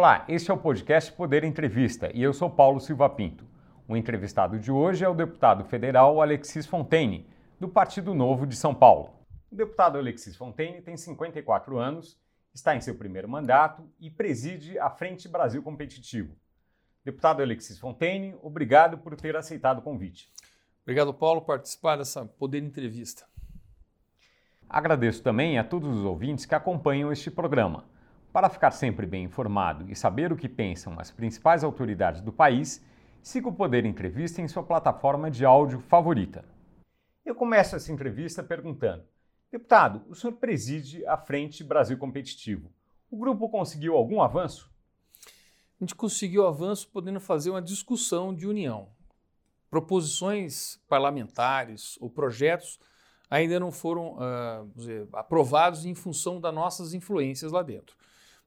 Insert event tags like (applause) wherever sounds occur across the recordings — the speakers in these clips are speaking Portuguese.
Olá, este é o podcast Poder Entrevista e eu sou Paulo Silva Pinto. O entrevistado de hoje é o deputado federal Alexis Fontaine, do Partido Novo de São Paulo. O deputado Alexis Fontaine tem 54 anos, está em seu primeiro mandato e preside a Frente Brasil Competitivo. Deputado Alexis Fontaine, obrigado por ter aceitado o convite. Obrigado, Paulo, por participar dessa Poder Entrevista. Agradeço também a todos os ouvintes que acompanham este programa. Para ficar sempre bem informado e saber o que pensam as principais autoridades do país, siga o Poder Entrevista em sua plataforma de áudio favorita. Eu começo essa entrevista perguntando: Deputado, o senhor preside a Frente Brasil Competitivo. O grupo conseguiu algum avanço? A gente conseguiu avanço podendo fazer uma discussão de união. Proposições parlamentares ou projetos ainda não foram uh, dizer, aprovados em função das nossas influências lá dentro.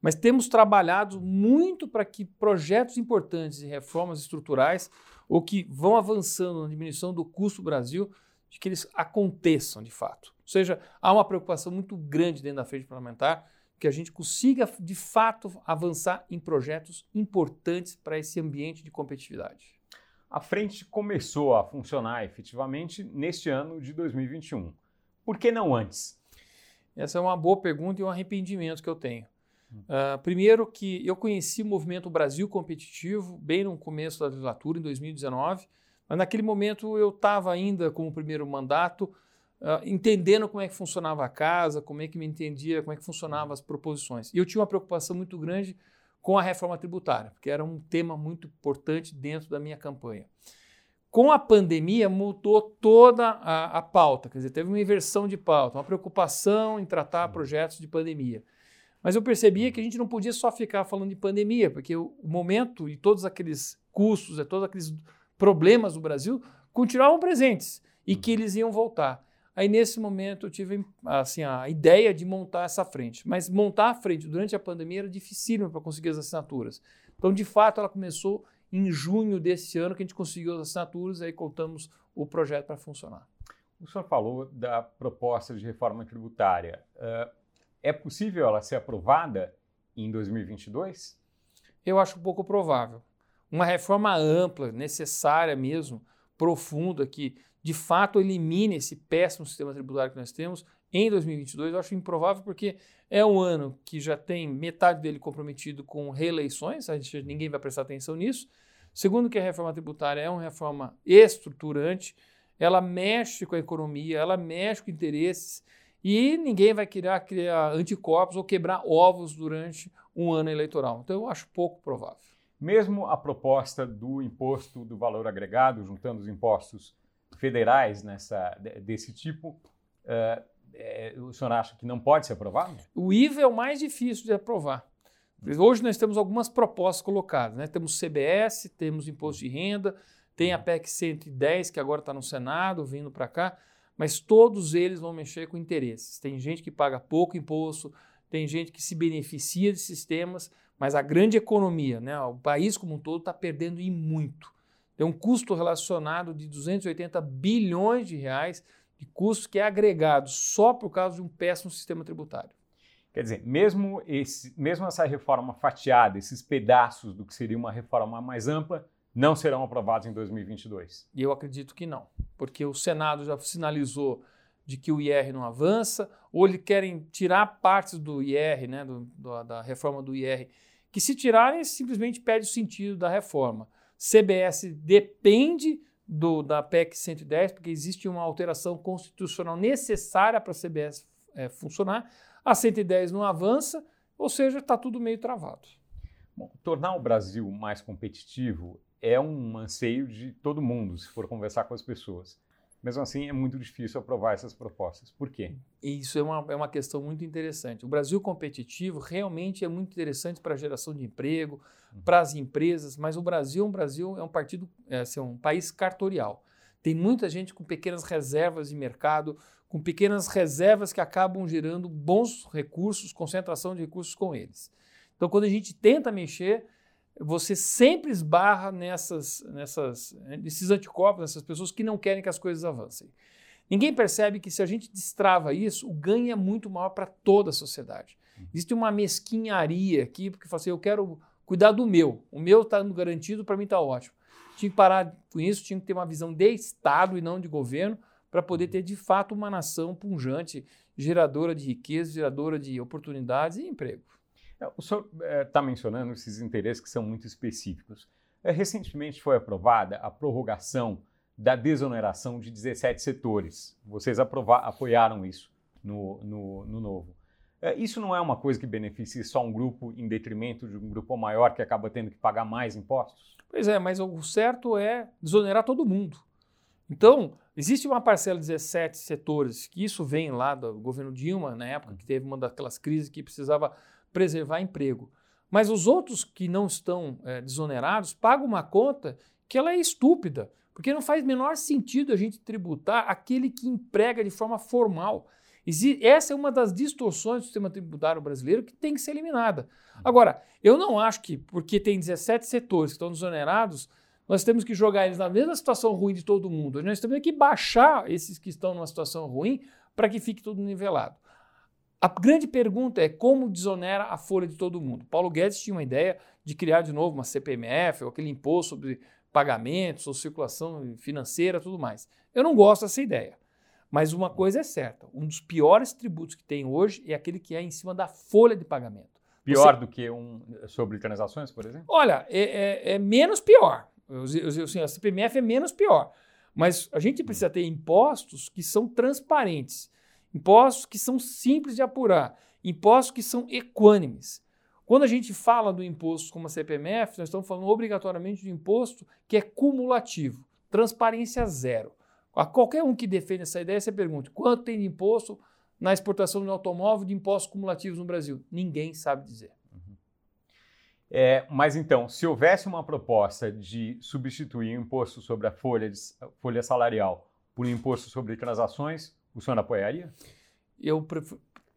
Mas temos trabalhado muito para que projetos importantes e reformas estruturais ou que vão avançando na diminuição do custo do Brasil, de que eles aconteçam de fato. Ou seja, há uma preocupação muito grande dentro da frente parlamentar que a gente consiga de fato avançar em projetos importantes para esse ambiente de competitividade. A frente começou a funcionar efetivamente neste ano de 2021. Por que não antes? Essa é uma boa pergunta e um arrependimento que eu tenho. Uh, primeiro que eu conheci o movimento Brasil Competitivo bem no começo da legislatura, em 2019, mas naquele momento eu estava ainda com o primeiro mandato, uh, entendendo como é que funcionava a casa, como é que me entendia, como é que funcionavam as proposições. E eu tinha uma preocupação muito grande com a reforma tributária, porque era um tema muito importante dentro da minha campanha. Com a pandemia, mudou toda a, a pauta, quer dizer, teve uma inversão de pauta, uma preocupação em tratar projetos de pandemia. Mas eu percebia que a gente não podia só ficar falando de pandemia, porque o momento e todos aqueles custos, e todos aqueles problemas do Brasil continuavam presentes e que eles iam voltar. Aí, nesse momento, eu tive assim, a ideia de montar essa frente. Mas montar a frente durante a pandemia era dificílimo para conseguir as assinaturas. Então, de fato, ela começou em junho desse ano, que a gente conseguiu as assinaturas, e aí contamos o projeto para funcionar. O senhor falou da proposta de reforma tributária. Uh, é possível ela ser aprovada em 2022? Eu acho pouco provável. Uma reforma ampla, necessária mesmo, profunda, que de fato elimine esse péssimo sistema tributário que nós temos em 2022, eu acho improvável porque é um ano que já tem metade dele comprometido com reeleições, a gente, ninguém vai prestar atenção nisso. Segundo que a reforma tributária é uma reforma estruturante, ela mexe com a economia, ela mexe com interesses e ninguém vai querer criar anticorpos ou quebrar ovos durante um ano eleitoral. Então eu acho pouco provável. Mesmo a proposta do imposto do valor agregado, juntando os impostos federais nessa, desse tipo, uh, é, o senhor acha que não pode ser aprovado? O IVA é o mais difícil de aprovar. Hoje nós temos algumas propostas colocadas. Né? Temos CBS, temos imposto de renda, tem a PEC 110, que agora está no Senado, vindo para cá, mas todos eles vão mexer com interesses. Tem gente que paga pouco imposto, tem gente que se beneficia de sistemas, mas a grande economia, né, o país como um todo, está perdendo e muito. Tem um custo relacionado de 280 bilhões de reais de custo que é agregado só por causa de um péssimo sistema tributário. Quer dizer, mesmo, esse, mesmo essa reforma fatiada, esses pedaços do que seria uma reforma mais ampla, não serão aprovados em 2022? E eu acredito que não, porque o Senado já sinalizou de que o IR não avança, ou eles querem tirar partes do IR, né, do, do, da reforma do IR, que se tirarem simplesmente perde o sentido da reforma. CBS depende do, da PEC 110, porque existe uma alteração constitucional necessária para a CBS é, funcionar. A 110 não avança, ou seja, está tudo meio travado. Bom, tornar o Brasil mais competitivo é um anseio de todo mundo, se for conversar com as pessoas. Mesmo assim, é muito difícil aprovar essas propostas. Por quê? Isso é uma, é uma questão muito interessante. O Brasil competitivo realmente é muito interessante para a geração de emprego, uhum. para as empresas, mas o Brasil, um Brasil é um partido, é, assim, um país cartorial. Tem muita gente com pequenas reservas de mercado, com pequenas reservas que acabam gerando bons recursos, concentração de recursos com eles. Então, quando a gente tenta mexer, você sempre esbarra nessas, nessas, nesses anticorpos, nessas pessoas que não querem que as coisas avancem. Ninguém percebe que se a gente destrava isso, o ganho é muito maior para toda a sociedade. Uhum. Existe uma mesquinharia aqui, porque fala assim, eu quero cuidar do meu. O meu está garantido, para mim está ótimo. Tinha que parar com isso, tinha que ter uma visão de Estado e não de governo para poder ter de fato uma nação punjante, geradora de riqueza, geradora de oportunidades e emprego. É, o senhor está é, mencionando esses interesses que são muito específicos. É, recentemente foi aprovada a prorrogação da desoneração de 17 setores. Vocês apoiaram isso no, no, no novo. É, isso não é uma coisa que beneficie só um grupo em detrimento de um grupo maior que acaba tendo que pagar mais impostos? Pois é, mas o certo é desonerar todo mundo. Então, existe uma parcela de 17 setores, que isso vem lá do governo Dilma, na época que teve uma daquelas crises que precisava preservar emprego. Mas os outros que não estão é, desonerados pagam uma conta que ela é estúpida, porque não faz menor sentido a gente tributar aquele que emprega de forma formal. Essa é uma das distorções do sistema tributário brasileiro que tem que ser eliminada. Agora, eu não acho que, porque tem 17 setores que estão desonerados, nós temos que jogar eles na mesma situação ruim de todo mundo. Nós temos que baixar esses que estão numa situação ruim para que fique tudo nivelado. A grande pergunta é como desonera a folha de todo mundo. Paulo Guedes tinha uma ideia de criar de novo uma CPMF, ou aquele imposto sobre pagamentos ou circulação financeira, tudo mais. Eu não gosto dessa ideia. Mas uma coisa é certa: um dos piores tributos que tem hoje é aquele que é em cima da folha de pagamento. Pior Você... do que um sobre transações, por exemplo? Olha, é, é, é menos pior. Assim, a CPMF é menos pior. Mas a gente precisa ter impostos que são transparentes, impostos que são simples de apurar, impostos que são equânimes. Quando a gente fala do imposto como a CPMF, nós estamos falando obrigatoriamente de imposto que é cumulativo, transparência zero. A qualquer um que defende essa ideia, você pergunta quanto tem de imposto na exportação de automóvel de impostos cumulativos no Brasil? Ninguém sabe dizer. Uhum. É, mas então, se houvesse uma proposta de substituir o imposto sobre a folha, de, folha salarial por um imposto sobre transações, o senhor apoiaria? Eu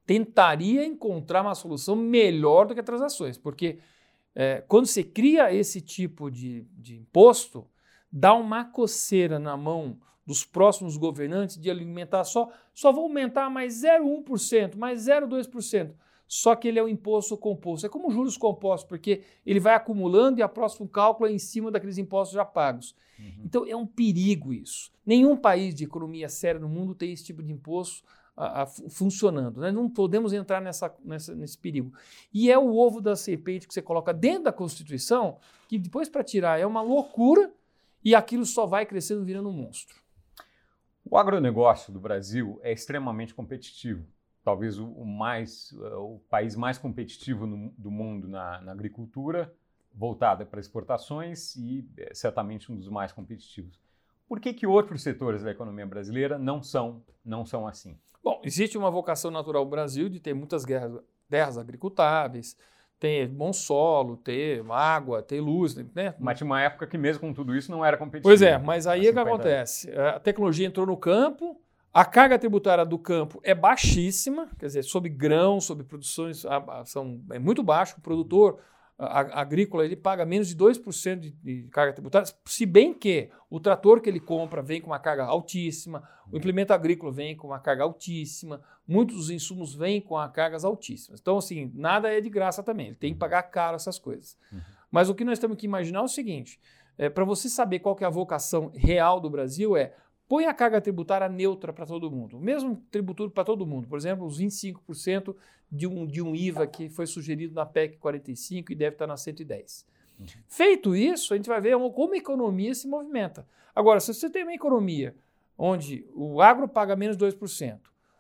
tentaria encontrar uma solução melhor do que transações, porque é, quando você cria esse tipo de, de imposto, dá uma coceira na mão dos próximos governantes de alimentar só, só vou aumentar mais 0,1%, mais 0,2%. Só que ele é um imposto composto. É como juros compostos, porque ele vai acumulando e a próximo cálculo é em cima daqueles impostos já pagos. Uhum. Então é um perigo isso. Nenhum país de economia séria no mundo tem esse tipo de imposto a, a, funcionando. Nós não podemos entrar nessa, nessa, nesse perigo. E é o ovo da serpente que você coloca dentro da Constituição, que depois para tirar é uma loucura e aquilo só vai crescendo virando um monstro. O agronegócio do Brasil é extremamente competitivo. Talvez o, mais, eh, o país mais competitivo no, do mundo na, na agricultura, voltada para exportações e é, certamente um dos mais competitivos. Por que, que outros setores da economia brasileira não são, não são assim? Bom, existe uma vocação natural do Brasil de ter muitas guerras, terras agricultáveis, ter bom solo, ter água, ter luz, né? Mas tinha uma época que mesmo com tudo isso não era competitivo. Pois é, mas aí o que acontece? A tecnologia entrou no campo, a carga tributária do campo é baixíssima, quer dizer, sobre grão, sobre produções, são, é muito baixo. O produtor agrícola ele paga menos de 2% de, de carga tributária, se bem que o trator que ele compra vem com uma carga altíssima, o implemento agrícola vem com uma carga altíssima, muitos dos insumos vêm com cargas altíssimas. Então, assim, nada é de graça também, ele tem que pagar caro essas coisas. Uhum. Mas o que nós temos que imaginar é o seguinte: é, para você saber qual é a vocação real do Brasil, é põe a carga tributária neutra para todo mundo, mesmo tributo para todo mundo. Por exemplo, os 25% de um, de um IVA que foi sugerido na PEC 45 e deve estar na 110. Uhum. Feito isso, a gente vai ver como a economia se movimenta. Agora, se você tem uma economia onde o agro paga menos 2%,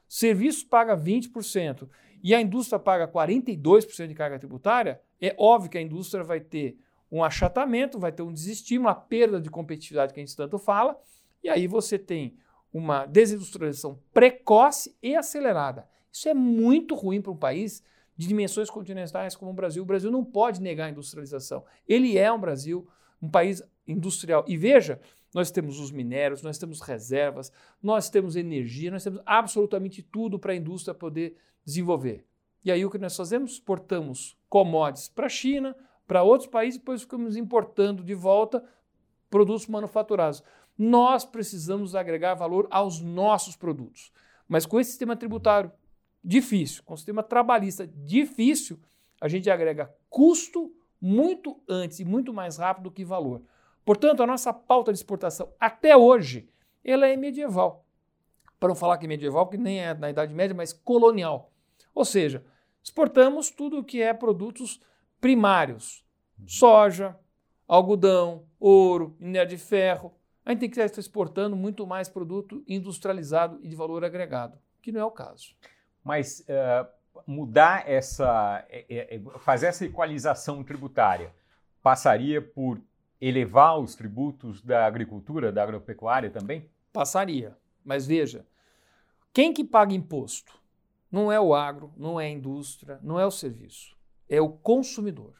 serviços paga 20% e a indústria paga 42% de carga tributária, é óbvio que a indústria vai ter um achatamento, vai ter um desestímulo, a perda de competitividade que a gente tanto fala, e aí você tem uma desindustrialização precoce e acelerada. Isso é muito ruim para um país de dimensões continentais como o Brasil. O Brasil não pode negar a industrialização. Ele é um Brasil, um país industrial. E veja, nós temos os minérios, nós temos reservas, nós temos energia, nós temos absolutamente tudo para a indústria poder desenvolver. E aí o que nós fazemos? Exportamos commodities para a China, para outros países, depois ficamos importando de volta produtos manufaturados. Nós precisamos agregar valor aos nossos produtos. Mas com esse sistema tributário difícil, com o sistema trabalhista difícil, a gente agrega custo muito antes e muito mais rápido do que valor. Portanto, a nossa pauta de exportação até hoje, ela é medieval. Para não falar que é medieval, porque nem é na Idade Média, mas colonial. Ou seja, exportamos tudo o que é produtos primários: soja, algodão, ouro, minério de ferro. A gente tem que estar exportando muito mais produto industrializado e de valor agregado, que não é o caso. Mas uh, mudar essa, é, é, fazer essa equalização tributária passaria por elevar os tributos da agricultura, da agropecuária também? Passaria. Mas veja, quem que paga imposto? Não é o agro, não é a indústria, não é o serviço. É o consumidor.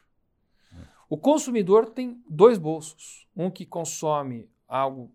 O consumidor tem dois bolsos. Um que consome algo,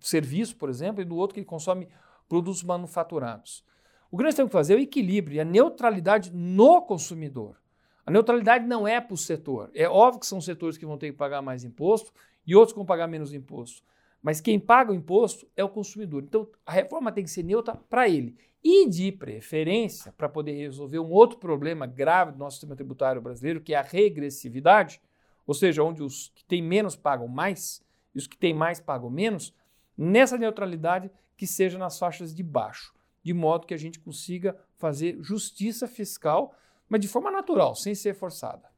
serviço, por exemplo, e do outro que consome produtos manufaturados. O nós temos que fazer é o equilíbrio e a neutralidade no consumidor. A neutralidade não é para o setor. É óbvio que são setores que vão ter que pagar mais imposto e outros que vão pagar menos imposto. Mas quem paga o imposto é o consumidor. Então a reforma tem que ser neutra para ele. E de preferência, para poder resolver um outro problema grave do nosso sistema tributário brasileiro, que é a regressividade, ou seja, onde os que têm menos pagam mais e os que têm mais pagam menos, nessa neutralidade que seja nas faixas de baixo de modo que a gente consiga fazer justiça fiscal, mas de forma natural, sem ser forçada.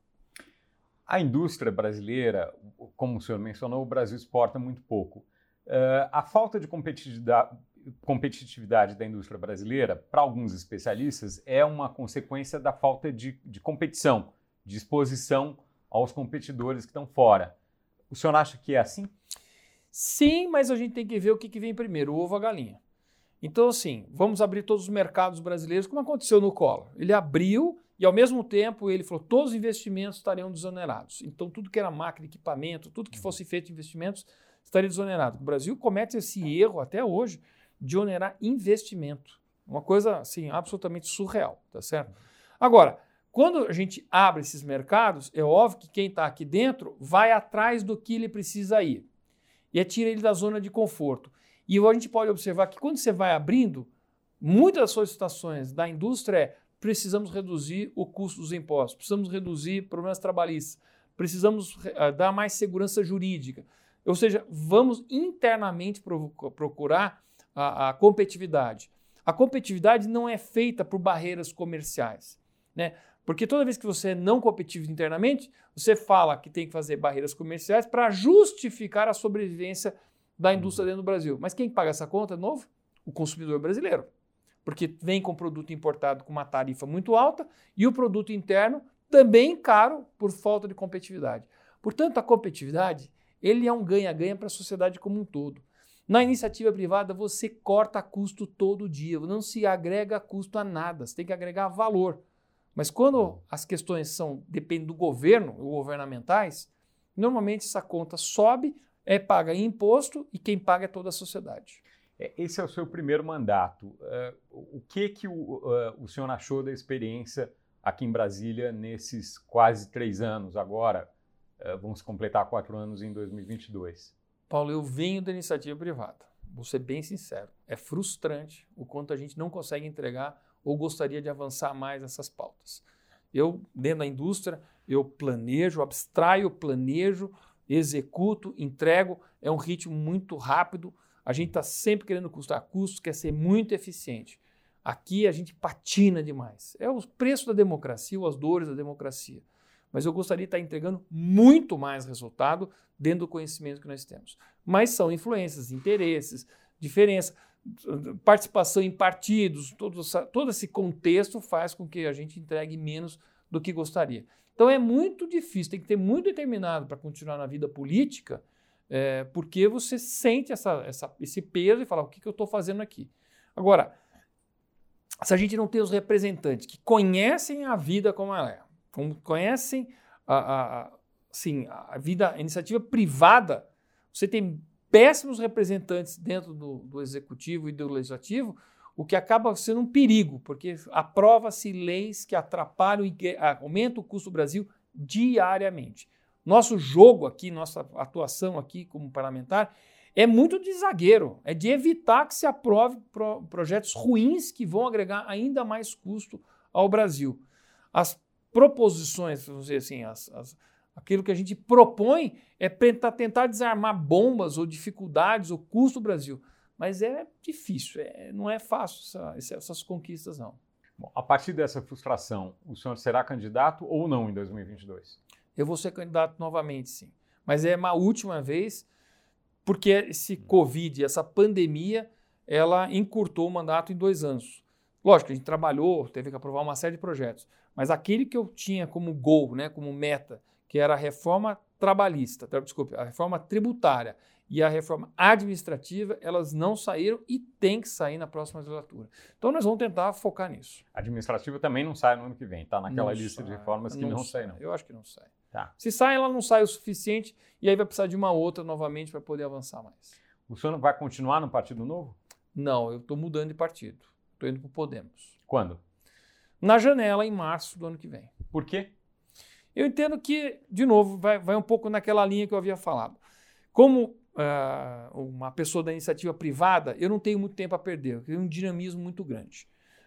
A indústria brasileira, como o senhor mencionou, o Brasil exporta muito pouco. Uh, a falta de competitividade, da indústria brasileira, para alguns especialistas, é uma consequência da falta de, de competição, de exposição aos competidores que estão fora. O senhor acha que é assim? Sim, mas a gente tem que ver o que, que vem primeiro, o ovo ou a galinha. Então, assim, vamos abrir todos os mercados brasileiros, como aconteceu no Collor. Ele abriu e, ao mesmo tempo, ele falou todos os investimentos estariam desonerados. Então, tudo que era máquina, equipamento, tudo que fosse feito investimentos estaria desonerado. O Brasil comete esse erro até hoje de onerar investimento. Uma coisa, assim, absolutamente surreal, tá certo? Agora, quando a gente abre esses mercados, é óbvio que quem está aqui dentro vai atrás do que ele precisa ir. E é tira ele da zona de conforto. E a gente pode observar que quando você vai abrindo, muitas das solicitações da indústria é precisamos reduzir o custo dos impostos, precisamos reduzir problemas trabalhistas, precisamos uh, dar mais segurança jurídica. Ou seja, vamos internamente procurar a, a, competitividade. A competitividade não é feita por barreiras comerciais, né? Porque toda vez que você é não competitivo internamente, você fala que tem que fazer barreiras comerciais para justificar a sobrevivência da indústria dentro do Brasil. Mas quem paga essa conta, de novo? O consumidor brasileiro. Porque vem com produto importado com uma tarifa muito alta e o produto interno também caro por falta de competitividade. Portanto, a competitividade ele é um ganha-ganha para a sociedade como um todo. Na iniciativa privada, você corta custo todo dia, não se agrega custo a nada, você tem que agregar valor. Mas quando as questões são dependem do governo ou governamentais, normalmente essa conta sobe é paga imposto e quem paga é toda a sociedade. É, esse é o seu primeiro mandato. Uh, o que que o, uh, o senhor achou da experiência aqui em Brasília nesses quase três anos agora? Uh, vamos completar quatro anos em 2022. Paulo, eu venho da iniciativa privada. Vou ser bem sincero. É frustrante o quanto a gente não consegue entregar ou gostaria de avançar mais nessas pautas. Eu, dentro da indústria, eu planejo, abstraio, planejo, executo, entrego, é um ritmo muito rápido. A gente está sempre querendo custar custos, quer ser muito eficiente. Aqui a gente patina demais. É o preço da democracia, ou as dores da democracia. Mas eu gostaria de estar entregando muito mais resultado dentro do conhecimento que nós temos. Mas são influências, interesses, diferença, participação em partidos, todo, todo esse contexto faz com que a gente entregue menos do que gostaria. Então é muito difícil, tem que ter muito determinado para continuar na vida política, é, porque você sente essa, essa, esse peso e fala: o que, que eu estou fazendo aqui? Agora, se a gente não tem os representantes que conhecem a vida como ela é, conhecem a, a, assim, a vida, a iniciativa privada, você tem péssimos representantes dentro do, do executivo e do legislativo, o que acaba sendo um perigo, porque aprova-se leis que atrapalham e aumentam o custo do Brasil diariamente. Nosso jogo aqui, nossa atuação aqui como parlamentar é muito de zagueiro, é de evitar que se aprove pro, projetos ruins que vão agregar ainda mais custo ao Brasil. As proposições, vamos dizer assim, as, as, Aquilo que a gente propõe é tentar desarmar bombas ou dificuldades ou custo do Brasil. Mas é difícil, é, não é fácil essa, essas conquistas, não. Bom, a partir dessa frustração, o senhor será candidato ou não em 2022? Eu vou ser candidato novamente, sim. Mas é uma última vez, porque esse Covid, essa pandemia, ela encurtou o mandato em dois anos. Lógico, a gente trabalhou, teve que aprovar uma série de projetos, mas aquele que eu tinha como gol, né, como meta, que era a reforma trabalhista, desculpe, a reforma tributária e a reforma administrativa, elas não saíram e tem que sair na próxima legislatura. Então nós vamos tentar focar nisso. A administrativa também não sai no ano que vem, está naquela não lista sai, de reformas que não, não sai, não. Eu acho que não sai. Tá. Se sai, ela não sai o suficiente e aí vai precisar de uma outra novamente para poder avançar mais. O senhor vai continuar no Partido Novo? Não, eu estou mudando de partido. Estou indo para o Podemos. Quando? Na janela, em março do ano que vem. Por quê? Eu entendo que, de novo, vai, vai um pouco naquela linha que eu havia falado. Como uh, uma pessoa da iniciativa privada, eu não tenho muito tempo a perder, eu tenho um dinamismo muito grande.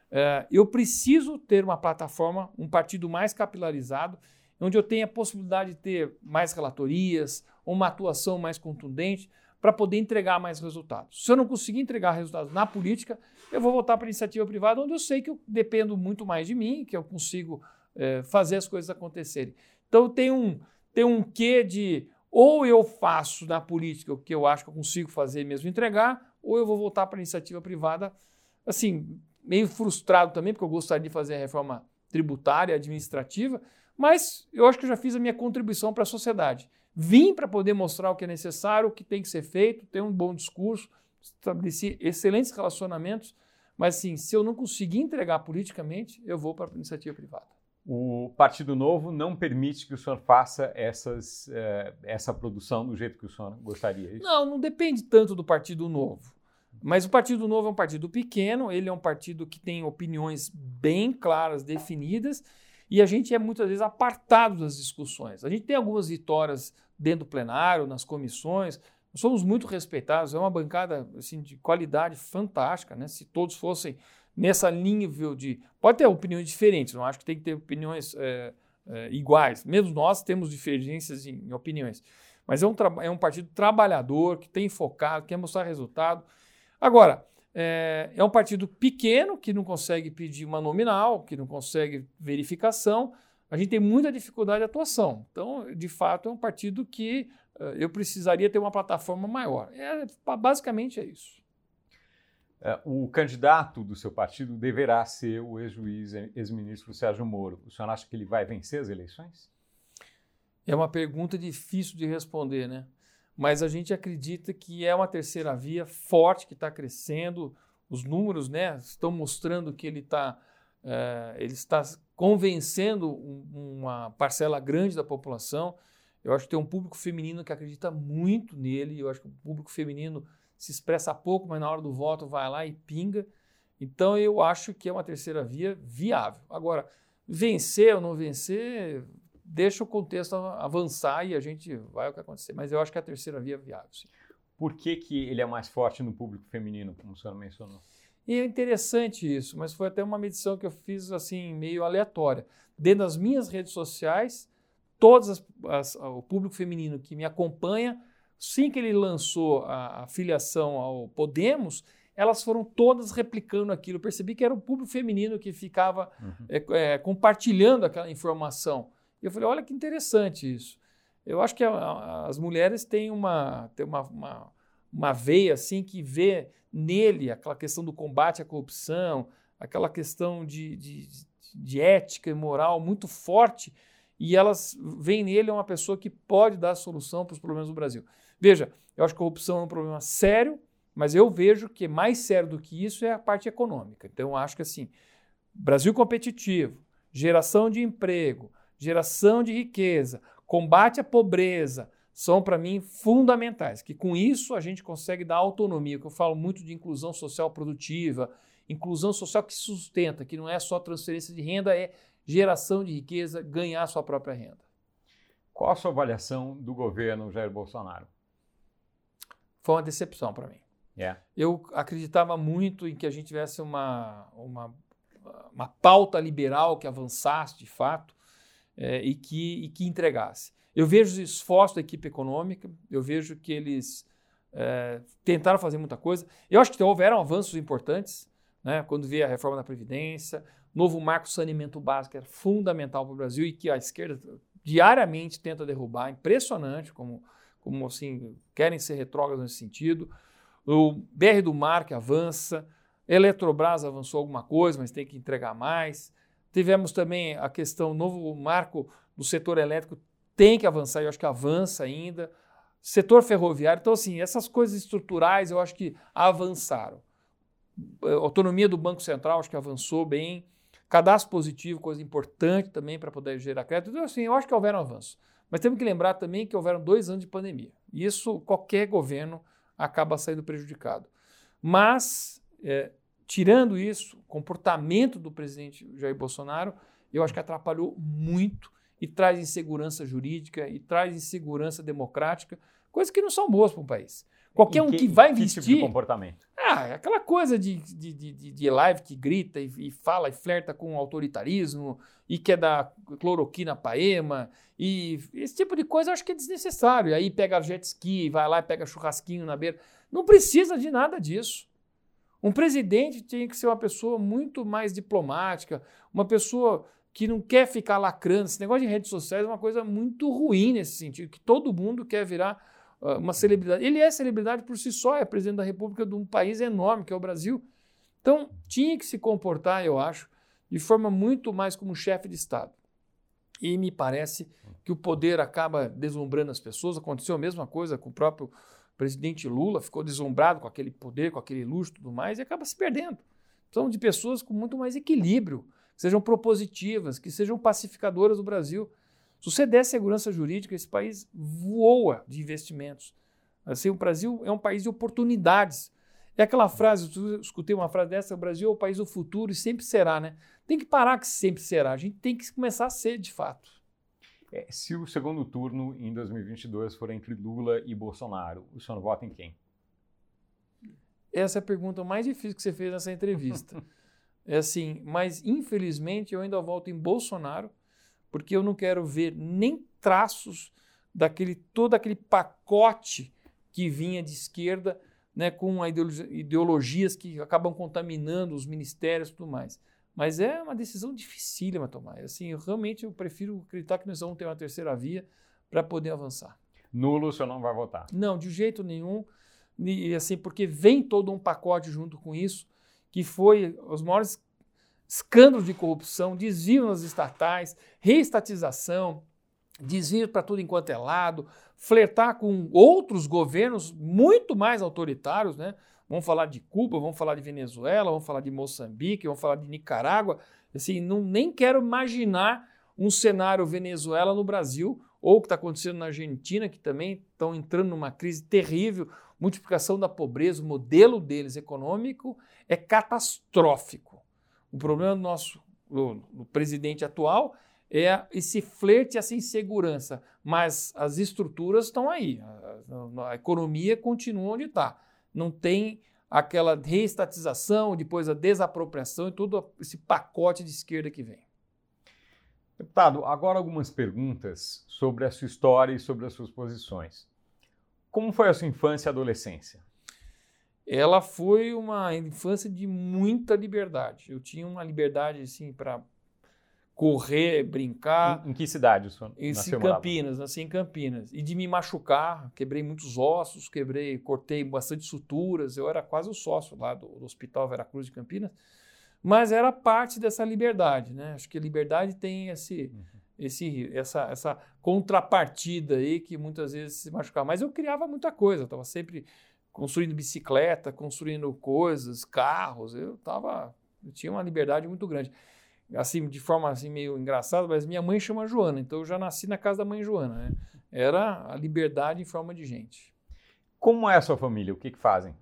Uh, eu preciso ter uma plataforma, um partido mais capilarizado, onde eu tenha a possibilidade de ter mais relatorias, uma atuação mais contundente, para poder entregar mais resultados. Se eu não conseguir entregar resultados na política, eu vou voltar para a iniciativa privada, onde eu sei que eu dependo muito mais de mim, que eu consigo é, fazer as coisas acontecerem. Então tem um, tem um quê de ou eu faço na política o que eu acho que eu consigo fazer mesmo entregar, ou eu vou voltar para a iniciativa privada, assim, meio frustrado também, porque eu gostaria de fazer a reforma tributária, administrativa, mas eu acho que eu já fiz a minha contribuição para a sociedade. Vim para poder mostrar o que é necessário, o que tem que ser feito, ter um bom discurso, estabeleci excelentes relacionamentos, mas assim, se eu não conseguir entregar politicamente, eu vou para a iniciativa privada. O Partido Novo não permite que o senhor faça essas, eh, essa produção do jeito que o senhor gostaria? É isso? Não, não depende tanto do Partido Novo. Mas o Partido Novo é um partido pequeno, ele é um partido que tem opiniões bem claras, definidas, e a gente é muitas vezes apartado das discussões. A gente tem algumas vitórias dentro do plenário, nas comissões, somos muito respeitados, é uma bancada assim, de qualidade fantástica, né? Se todos fossem nessa nível de. Pode ter opiniões diferentes, não acho que tem que ter opiniões é, é, iguais. Mesmo nós temos diferenças em, em opiniões. Mas é um, é um partido trabalhador, que tem focado, quer mostrar resultado. Agora, é, é um partido pequeno que não consegue pedir uma nominal, que não consegue verificação. A gente tem muita dificuldade de atuação. Então, de fato, é um partido que uh, eu precisaria ter uma plataforma maior. É, basicamente é isso. É, o candidato do seu partido deverá ser o ex-juiz, ex-ministro Sérgio Moro. O senhor acha que ele vai vencer as eleições? É uma pergunta difícil de responder, né? mas a gente acredita que é uma terceira via forte que está crescendo. Os números né, estão mostrando que ele, tá, é, ele está convencendo um, uma parcela grande da população. Eu acho que tem um público feminino que acredita muito nele. Eu acho que o público feminino se expressa pouco, mas na hora do voto vai lá e pinga. Então eu acho que é uma terceira via viável. Agora, vencer ou não vencer, deixa o contexto avançar e a gente vai o que acontecer. Mas eu acho que a terceira via é viável. Sim. Por que, que ele é mais forte no público feminino, como o senhor mencionou? E é interessante isso, mas foi até uma medição que eu fiz assim, meio aleatória. Dentro das minhas redes sociais, todas as, as, o público feminino que me acompanha, sim que ele lançou a, a filiação ao Podemos, elas foram todas replicando aquilo. Eu percebi que era o público feminino que ficava uhum. é, é, compartilhando aquela informação. E eu falei, olha que interessante isso. Eu acho que a, a, as mulheres têm uma, têm uma, uma, uma veia assim que vê nele aquela questão do combate à corrupção, aquela questão de, de, de ética e moral muito forte, e elas veem nele uma pessoa que pode dar solução para os problemas do Brasil. Veja, eu acho que corrupção é um problema sério, mas eu vejo que mais sério do que isso é a parte econômica. Então, eu acho que assim, Brasil competitivo, geração de emprego, geração de riqueza, combate à pobreza, são para mim fundamentais. Que com isso a gente consegue dar autonomia. Que eu falo muito de inclusão social produtiva, inclusão social que sustenta, que não é só transferência de renda, é geração de riqueza, ganhar sua própria renda. Qual a sua avaliação do governo Jair Bolsonaro? Foi uma decepção para mim. Yeah. Eu acreditava muito em que a gente tivesse uma, uma, uma pauta liberal que avançasse de fato é, e, que, e que entregasse. Eu vejo os esforços da equipe econômica, eu vejo que eles é, tentaram fazer muita coisa. Eu acho que houveram avanços importantes, né? quando veio a reforma da Previdência, novo marco saneamento básico era fundamental para o Brasil e que a esquerda diariamente tenta derrubar. Impressionante como, como assim, querem ser retrógrados nesse sentido. O BR do Mar que avança, Eletrobras avançou alguma coisa, mas tem que entregar mais. Tivemos também a questão, novo marco do setor elétrico tem que avançar, eu acho que avança ainda. Setor ferroviário, então assim, essas coisas estruturais eu acho que avançaram. Autonomia do Banco Central, acho que avançou bem. Cadastro positivo, coisa importante também para poder gerar crédito. Então, assim, eu acho que houveram avanços. Mas temos que lembrar também que houveram dois anos de pandemia. E isso, qualquer governo acaba saindo prejudicado. Mas, é, tirando isso, o comportamento do presidente Jair Bolsonaro, eu acho que atrapalhou muito e traz insegurança jurídica e traz insegurança democrática, coisas que não são boas para o país. Qualquer que, um que vai investir. Que tipo de comportamento? Ah, é aquela coisa de, de, de, de live que grita e, e, fala e flerta com o autoritarismo e quer dar cloroquina para EMA e esse tipo de coisa eu acho que é desnecessário. Aí pega jet ski, vai lá e pega churrasquinho na beira. Não precisa de nada disso. Um presidente tem que ser uma pessoa muito mais diplomática, uma pessoa que não quer ficar lacrando. Esse negócio de redes sociais é uma coisa muito ruim nesse sentido, que todo mundo quer virar uma celebridade. Ele é celebridade por si só, é presidente da República de um país enorme, que é o Brasil. Então, tinha que se comportar, eu acho, de forma muito mais como chefe de Estado. E me parece que o poder acaba deslumbrando as pessoas. Aconteceu a mesma coisa com o próprio presidente Lula, ficou deslumbrado com aquele poder, com aquele luxo e tudo mais, e acaba se perdendo. São de pessoas com muito mais equilíbrio que sejam propositivas, que sejam pacificadoras do Brasil. Se você der segurança jurídica, esse país voa de investimentos. Assim, o Brasil é um país de oportunidades. É aquela frase, eu escutei uma frase dessa, o Brasil é o país do futuro e sempre será, né? Tem que parar que sempre será, a gente tem que começar a ser de fato. É, se o segundo turno em 2022 for entre Lula e Bolsonaro, o senhor vota em quem? Essa é a pergunta mais difícil que você fez nessa entrevista. (laughs) É assim, mas infelizmente eu ainda volto em Bolsonaro, porque eu não quero ver nem traços daquele todo aquele pacote que vinha de esquerda, né, com ideologias que acabam contaminando os ministérios e tudo mais. Mas é uma decisão dificílima tomar. Assim, eu, realmente eu prefiro acreditar que nós vamos ter uma terceira via para poder avançar. Nulo, o senhor não vai votar? Não, de jeito nenhum. E assim, porque vem todo um pacote junto com isso que foi os maiores escândalos de corrupção, desvio nas estatais, reestatização, desvio para tudo enquanto é lado, flertar com outros governos muito mais autoritários, né? Vamos falar de Cuba, vamos falar de Venezuela, vamos falar de Moçambique, vamos falar de Nicarágua. Assim, não, nem quero imaginar um cenário Venezuela no Brasil, ou o que está acontecendo na Argentina, que também estão entrando numa crise terrível, multiplicação da pobreza, o modelo deles econômico é catastrófico. O problema do nosso do, do presidente atual é esse flerte, essa insegurança, mas as estruturas estão aí, a, a economia continua onde está. Não tem aquela reestatização, depois a desapropriação e todo esse pacote de esquerda que vem. Deputado, agora algumas perguntas sobre a sua história e sobre as suas posições. Como foi a sua infância e adolescência? Ela foi uma infância de muita liberdade. Eu tinha uma liberdade assim para correr, brincar. Em, em, que cidade o senhor Em Campinas, nasci em Campinas. E de me machucar, quebrei muitos ossos, quebrei, cortei bastante suturas. Eu era quase o sócio lá do, do Hospital Veracruz de Campinas. Mas era parte dessa liberdade, né? Acho que a liberdade tem esse, uhum. esse, essa, essa contrapartida aí que muitas vezes se machucava. Mas eu criava muita coisa, estava sempre construindo bicicleta, construindo coisas, carros. Eu tava, eu tinha uma liberdade muito grande assim, de forma assim meio engraçada, mas minha mãe chama Joana, então eu já nasci na casa da mãe Joana, né? Era a liberdade em forma de gente. Como é a sua família? O que, que fazem?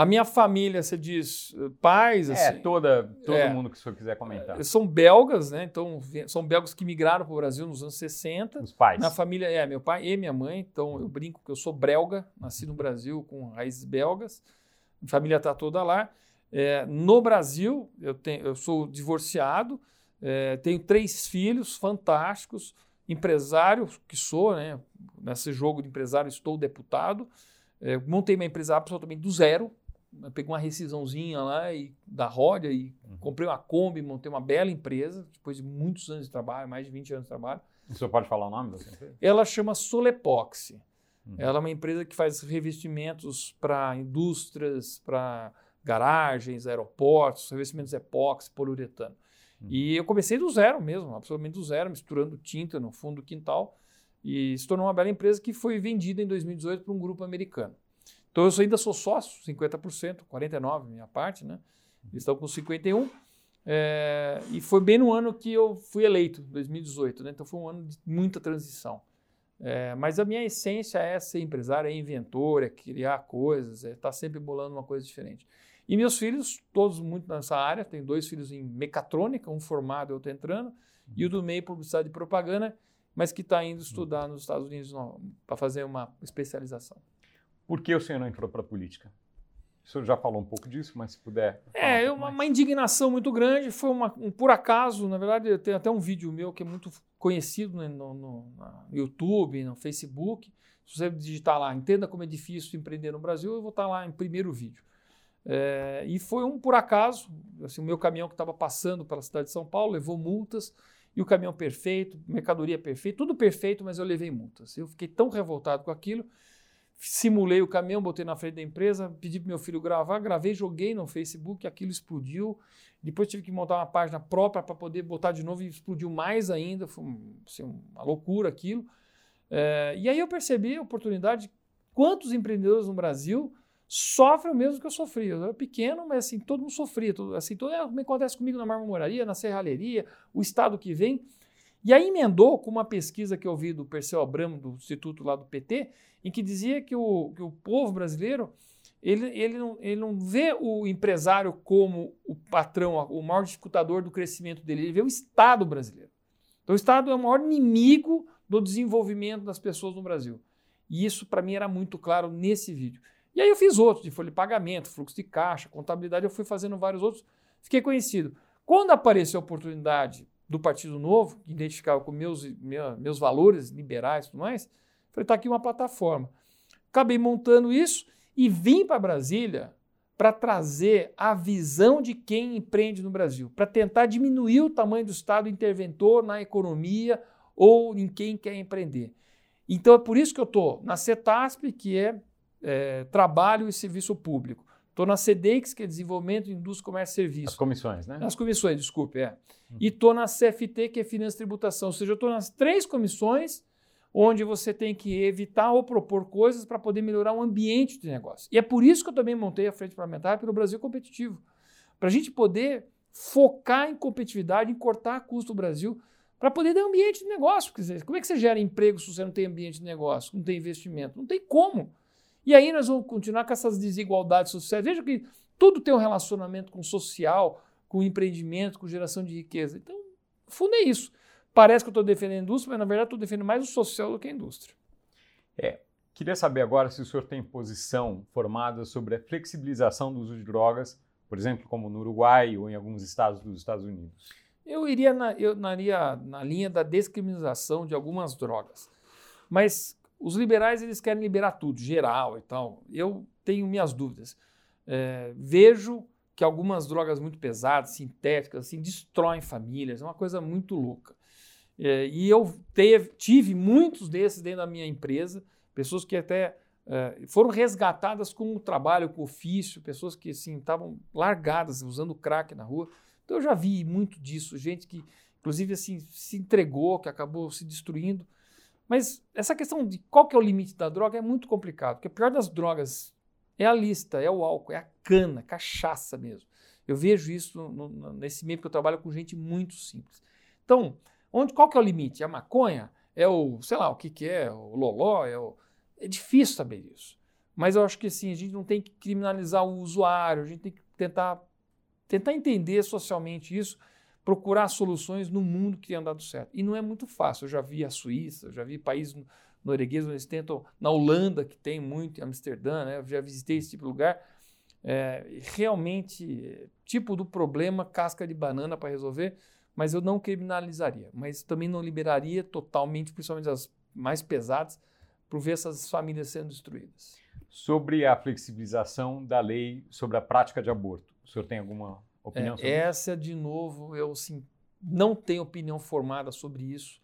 A minha família, você diz, pais, é, assim... toda, todo é, mundo que o senhor quiser comentar. É, são belgas, né? Então, são belgas que migraram para o Brasil nos anos 60. Os pais. Na família, é, meu pai e minha mãe. Então, eu brinco que eu sou belga, nasci no Brasil com raízes belgas. A família está toda lá. É, no Brasil, eu, tenho, eu sou divorciado, é, tenho três filhos fantásticos empresário que sou, né? Nesse jogo de empresário estou deputado. Montei minha empresa absolutamente do zero. Peguei uma rescisãozinha lá e, da Rodia e uhum. comprei uma Kombi, montei uma bela empresa, depois de muitos anos de trabalho, mais de 20 anos de trabalho. O senhor pode falar o nome da empresa? Ela chama Solepoxy. Uhum. Ela é uma empresa que faz revestimentos para indústrias, para garagens, aeroportos, revestimentos epóxi, poliuretano. Uhum. E eu comecei do zero mesmo, absolutamente do zero, misturando tinta no fundo do quintal. E se tornou uma bela empresa que foi vendida em 2018 para um grupo americano. Então eu ainda sou sócio, 50%, 49% minha parte, né? Eles estão com 51%. É, e foi bem no ano que eu fui eleito, 2018, né? Então foi um ano de muita transição. É, mas a minha essência é ser empresário, é inventor, é criar coisas, é estar tá sempre bolando uma coisa diferente. E meus filhos, todos muito nessa área, tenho dois filhos em mecatrônica, um formado e outro entrando, e o do meio publicidade e propaganda, mas que está indo estudar nos Estados Unidos para fazer uma especialização. Por que o senhor não entrou para a política? O senhor já falou um pouco disso, mas se puder. É, um uma, uma, indignação muito grande. Foi uma, um por acaso, na verdade, tem até um vídeo meu que é muito conhecido né, no, no, no, YouTube, no Facebook. Se você digitar lá, entenda como é difícil empreender no Brasil, eu vou estar lá em primeiro vídeo. É, e foi um por acaso. Assim, o meu caminhão que estava passando pela cidade de São Paulo levou multas e o caminhão perfeito, mercadoria perfeita, tudo perfeito, mas eu levei multas. Eu fiquei tão revoltado com aquilo, simulei o caminhão, botei na frente da empresa, pedi para meu filho gravar, gravei, joguei no Facebook, aquilo explodiu. Depois tive que montar uma página própria para poder botar de novo e explodiu mais ainda. Foi assim, uma loucura aquilo. É, e aí eu percebi a oportunidade, quantos empreendedores no Brasil sofrem o mesmo que eu sofri. Eu era pequeno, mas assim, todo mundo sofria. Todo, assim, todo, é, acontece comigo na marmoraria, na serralheria, o estado que vem. E aí emendou com uma pesquisa que eu vi do Perseu Abramo, do Instituto lá do PT, em que dizia que o, que o povo brasileiro ele, ele, não, ele não vê o empresário como o patrão, o maior dificultador do crescimento dele, ele vê o Estado brasileiro. Então o Estado é o maior inimigo do desenvolvimento das pessoas no Brasil. E isso para mim era muito claro nesse vídeo. E aí eu fiz outros, de folha de pagamento, fluxo de caixa, contabilidade, eu fui fazendo vários outros, fiquei conhecido. Quando apareceu a oportunidade do Partido Novo, que identificava com meus, meus valores liberais e tudo mais, falei, está aqui uma plataforma. Acabei montando isso e vim para Brasília para trazer a visão de quem empreende no Brasil, para tentar diminuir o tamanho do Estado interventor na economia ou em quem quer empreender. Então é por isso que eu estou na CETASP, que é é, trabalho e serviço público. Estou na CEDEX, que é Desenvolvimento, Indústria, Comércio e Serviço. As comissões, né? As comissões, desculpe, é. Uhum. E estou na CFT, que é Finanças e Tributação. Ou seja, eu estou nas três comissões onde você tem que evitar ou propor coisas para poder melhorar o ambiente de negócio. E é por isso que eu também montei a Frente Parlamentar pelo Brasil Competitivo. Para a gente poder focar em competitividade, em cortar custo do Brasil, para poder dar ambiente de negócio. Quer dizer, como é que você gera emprego se você não tem ambiente de negócio, não tem investimento? Não tem como. E aí nós vamos continuar com essas desigualdades sociais. Veja que tudo tem um relacionamento com social, com empreendimento, com geração de riqueza. Então, no fundo é isso. Parece que eu estou defendendo a indústria, mas na verdade estou defendendo mais o social do que a indústria. É. Queria saber agora se o senhor tem posição formada sobre a flexibilização do uso de drogas, por exemplo, como no Uruguai ou em alguns estados dos Estados Unidos. Eu iria na, eu iria na linha da descriminalização de algumas drogas. Mas os liberais eles querem liberar tudo, geral e tal. Eu tenho minhas dúvidas. É, vejo que algumas drogas muito pesadas, sintéticas, assim, destroem famílias. É uma coisa muito louca. É, e eu teve, tive muitos desses dentro da minha empresa, pessoas que até é, foram resgatadas com o trabalho, com o ofício, pessoas que assim, estavam largadas, usando crack na rua. Então eu já vi muito disso, gente que, inclusive, assim, se entregou, que acabou se destruindo. Mas essa questão de qual que é o limite da droga é muito complicado, porque a pior das drogas é a lista, é o álcool, é a cana, cachaça mesmo. Eu vejo isso no, no, nesse meio que eu trabalho com gente muito simples. Então, onde, qual que é o limite? É a maconha? É o, sei lá, o que, que é? O loló? É, o... é difícil saber isso. Mas eu acho que assim, a gente não tem que criminalizar o usuário, a gente tem que tentar, tentar entender socialmente isso procurar soluções no mundo que tenha dado certo. E não é muito fácil. Eu já vi a Suíça, eu já vi países noruegueses onde eles tentam, na Holanda, que tem muito, em Amsterdã, né? eu já visitei esse tipo de lugar. É, realmente, tipo do problema, casca de banana para resolver, mas eu não criminalizaria, mas também não liberaria totalmente, principalmente as mais pesadas, para ver essas famílias sendo destruídas. Sobre a flexibilização da lei sobre a prática de aborto, o senhor tem alguma opinião é, sobre essa, de novo, eu sim, não tenho opinião formada sobre isso.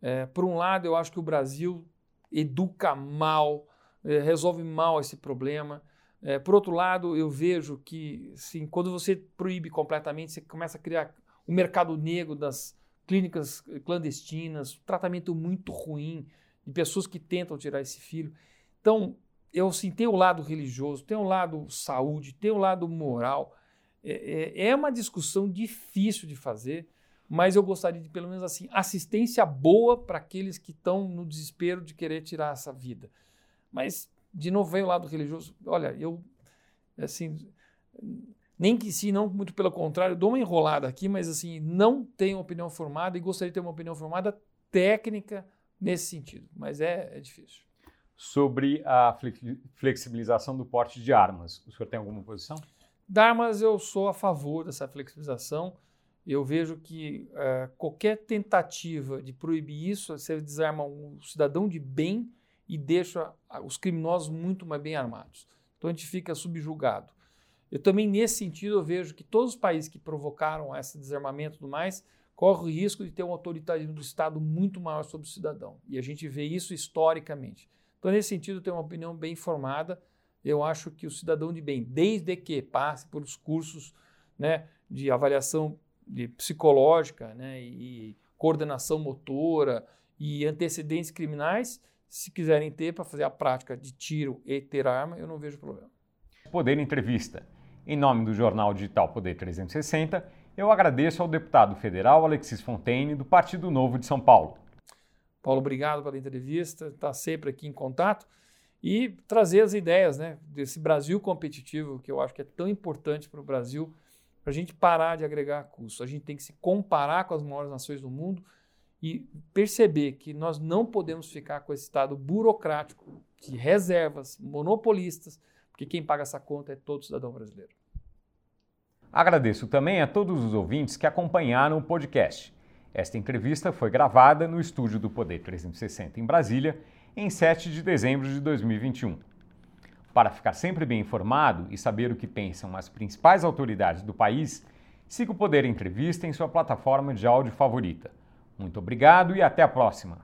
É, por um lado, eu acho que o Brasil educa mal, é, resolve mal esse problema. É, por outro lado, eu vejo que sim, quando você proíbe completamente, você começa a criar o mercado negro das clínicas clandestinas, tratamento muito ruim de pessoas que tentam tirar esse filho. Então, eu sim, tem o lado religioso, tem o lado saúde, tem o lado moral. É, é, é uma discussão difícil de fazer, mas eu gostaria de, pelo menos assim, assistência boa para aqueles que estão no desespero de querer tirar essa vida. Mas, de novo, vem o lado religioso. Olha, eu, assim, nem que se não muito pelo contrário, dou uma enrolada aqui, mas assim, não tenho opinião formada e gostaria de ter uma opinião formada técnica nesse sentido, mas é, é difícil. Sobre a flexibilização do porte de armas, o senhor tem alguma posição? Da armas eu sou a favor dessa flexibilização. Eu vejo que uh, qualquer tentativa de proibir isso, você desarma um cidadão de bem e deixa os criminosos muito mais bem armados. Então a gente fica subjugado. Eu também, nesse sentido, eu vejo que todos os países que provocaram esse desarmamento e tudo mais correm o risco de ter um autoritarismo do Estado muito maior sobre o cidadão. E a gente vê isso historicamente. Então, nesse sentido, eu tenho uma opinião bem formada. Eu acho que o cidadão de bem, desde que passe por os cursos né, de avaliação de psicológica né, e coordenação motora e antecedentes criminais, se quiserem ter para fazer a prática de tiro e ter arma, eu não vejo problema. Poder Entrevista. Em nome do jornal digital Poder 360, eu agradeço ao deputado federal Alexis Fontaine, do Partido Novo de São Paulo. Paulo, obrigado pela entrevista, está sempre aqui em contato e trazer as ideias né, desse Brasil competitivo, que eu acho que é tão importante para o Brasil, para a gente parar de agregar custos. A gente tem que se comparar com as maiores nações do mundo e perceber que nós não podemos ficar com esse estado burocrático de reservas monopolistas porque quem paga essa conta é todo cidadão brasileiro. Agradeço também a todos os ouvintes que acompanharam o podcast. Esta entrevista foi gravada no estúdio do Poder 360 em Brasília, em 7 de dezembro de 2021. Para ficar sempre bem informado e saber o que pensam as principais autoridades do país, siga o Poder Entrevista em sua plataforma de áudio favorita. Muito obrigado e até a próxima!